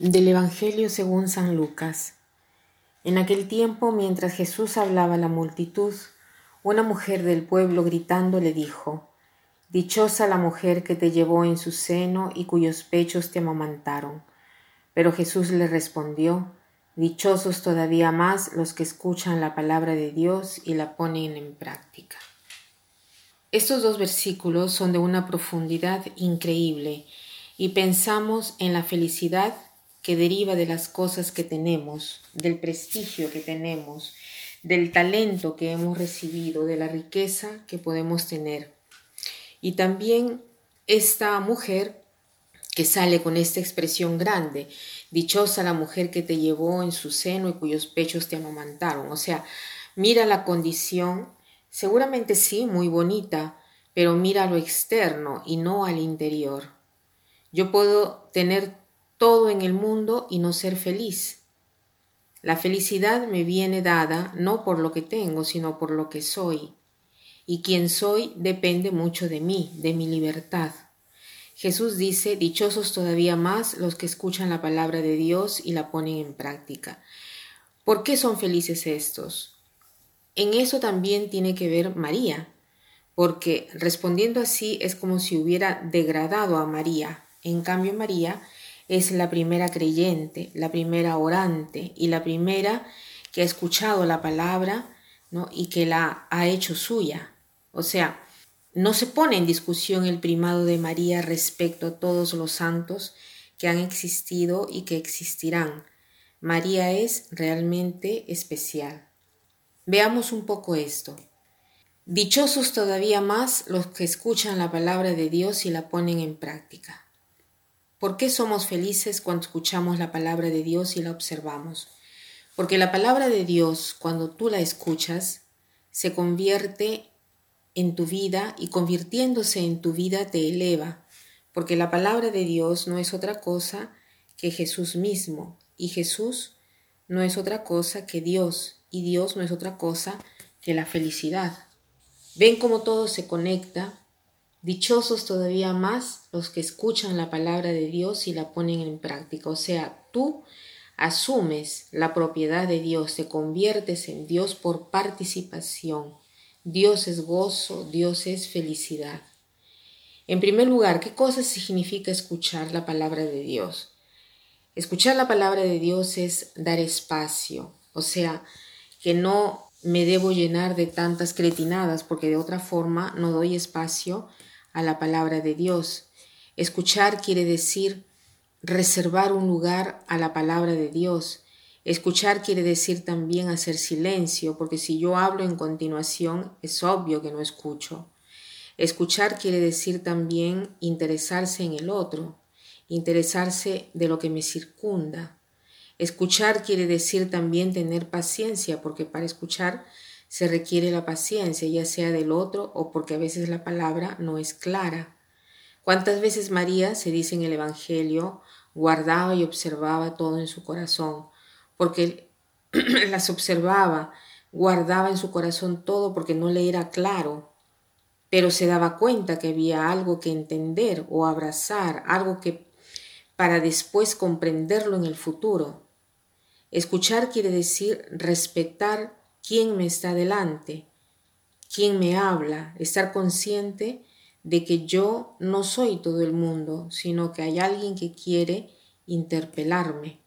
Del Evangelio según San Lucas. En aquel tiempo, mientras Jesús hablaba a la multitud, una mujer del pueblo gritando le dijo, Dichosa la mujer que te llevó en su seno y cuyos pechos te amamantaron. Pero Jesús le respondió, Dichosos todavía más los que escuchan la palabra de Dios y la ponen en práctica. Estos dos versículos son de una profundidad increíble y pensamos en la felicidad que deriva de las cosas que tenemos, del prestigio que tenemos, del talento que hemos recibido, de la riqueza que podemos tener. Y también esta mujer que sale con esta expresión grande, dichosa la mujer que te llevó en su seno y cuyos pechos te amamantaron. O sea, mira la condición, seguramente sí, muy bonita, pero mira lo externo y no al interior. Yo puedo tener todo en el mundo y no ser feliz. La felicidad me viene dada no por lo que tengo, sino por lo que soy. Y quien soy depende mucho de mí, de mi libertad. Jesús dice, dichosos todavía más los que escuchan la palabra de Dios y la ponen en práctica. ¿Por qué son felices estos? En eso también tiene que ver María, porque respondiendo así es como si hubiera degradado a María. En cambio, María es la primera creyente, la primera orante y la primera que ha escuchado la palabra ¿no? y que la ha hecho suya. O sea, no se pone en discusión el primado de María respecto a todos los santos que han existido y que existirán. María es realmente especial. Veamos un poco esto. Dichosos todavía más los que escuchan la palabra de Dios y la ponen en práctica. ¿Por qué somos felices cuando escuchamos la palabra de Dios y la observamos? Porque la palabra de Dios, cuando tú la escuchas, se convierte en tu vida y convirtiéndose en tu vida te eleva, porque la palabra de Dios no es otra cosa que Jesús mismo, y Jesús no es otra cosa que Dios, y Dios no es otra cosa que la felicidad. Ven cómo todo se conecta Dichosos todavía más los que escuchan la palabra de Dios y la ponen en práctica. O sea, tú asumes la propiedad de Dios, te conviertes en Dios por participación. Dios es gozo, Dios es felicidad. En primer lugar, ¿qué cosa significa escuchar la palabra de Dios? Escuchar la palabra de Dios es dar espacio, o sea, que no me debo llenar de tantas cretinadas porque de otra forma no doy espacio a la palabra de Dios. Escuchar quiere decir reservar un lugar a la palabra de Dios. Escuchar quiere decir también hacer silencio, porque si yo hablo en continuación es obvio que no escucho. Escuchar quiere decir también interesarse en el otro, interesarse de lo que me circunda. Escuchar quiere decir también tener paciencia, porque para escuchar se requiere la paciencia, ya sea del otro o porque a veces la palabra no es clara. ¿Cuántas veces María, se dice en el Evangelio, guardaba y observaba todo en su corazón? Porque las observaba, guardaba en su corazón todo porque no le era claro, pero se daba cuenta que había algo que entender o abrazar, algo que para después comprenderlo en el futuro. Escuchar quiere decir respetar quién me está delante, quién me habla, estar consciente de que yo no soy todo el mundo, sino que hay alguien que quiere interpelarme.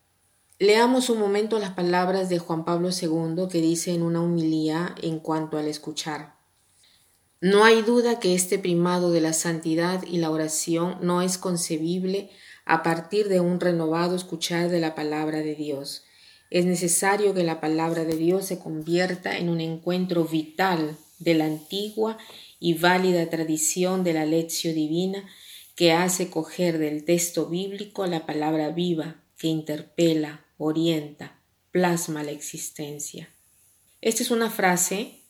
Leamos un momento las palabras de Juan Pablo II que dice en una humilía en cuanto al escuchar. No hay duda que este primado de la santidad y la oración no es concebible a partir de un renovado escuchar de la palabra de Dios es necesario que la palabra de Dios se convierta en un encuentro vital de la antigua y válida tradición de la lección divina que hace coger del texto bíblico la palabra viva que interpela, orienta, plasma la existencia. Esta es una frase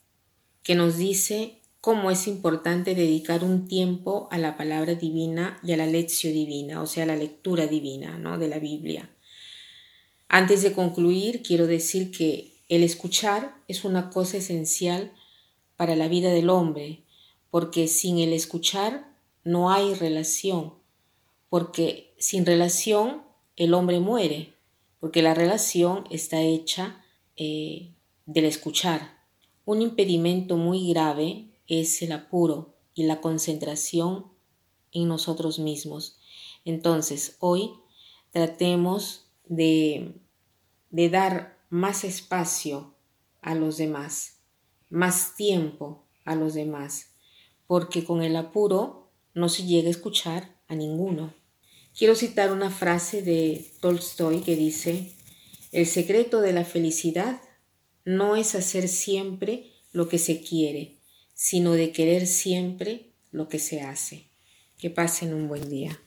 que nos dice cómo es importante dedicar un tiempo a la palabra divina y a la lección divina, o sea, a la lectura divina ¿no? de la Biblia. Antes de concluir, quiero decir que el escuchar es una cosa esencial para la vida del hombre, porque sin el escuchar no hay relación, porque sin relación el hombre muere, porque la relación está hecha eh, del escuchar. Un impedimento muy grave es el apuro y la concentración en nosotros mismos. Entonces, hoy tratemos de, de dar más espacio a los demás, más tiempo a los demás, porque con el apuro no se llega a escuchar a ninguno. Quiero citar una frase de Tolstoy que dice, el secreto de la felicidad no es hacer siempre lo que se quiere, sino de querer siempre lo que se hace. Que pasen un buen día.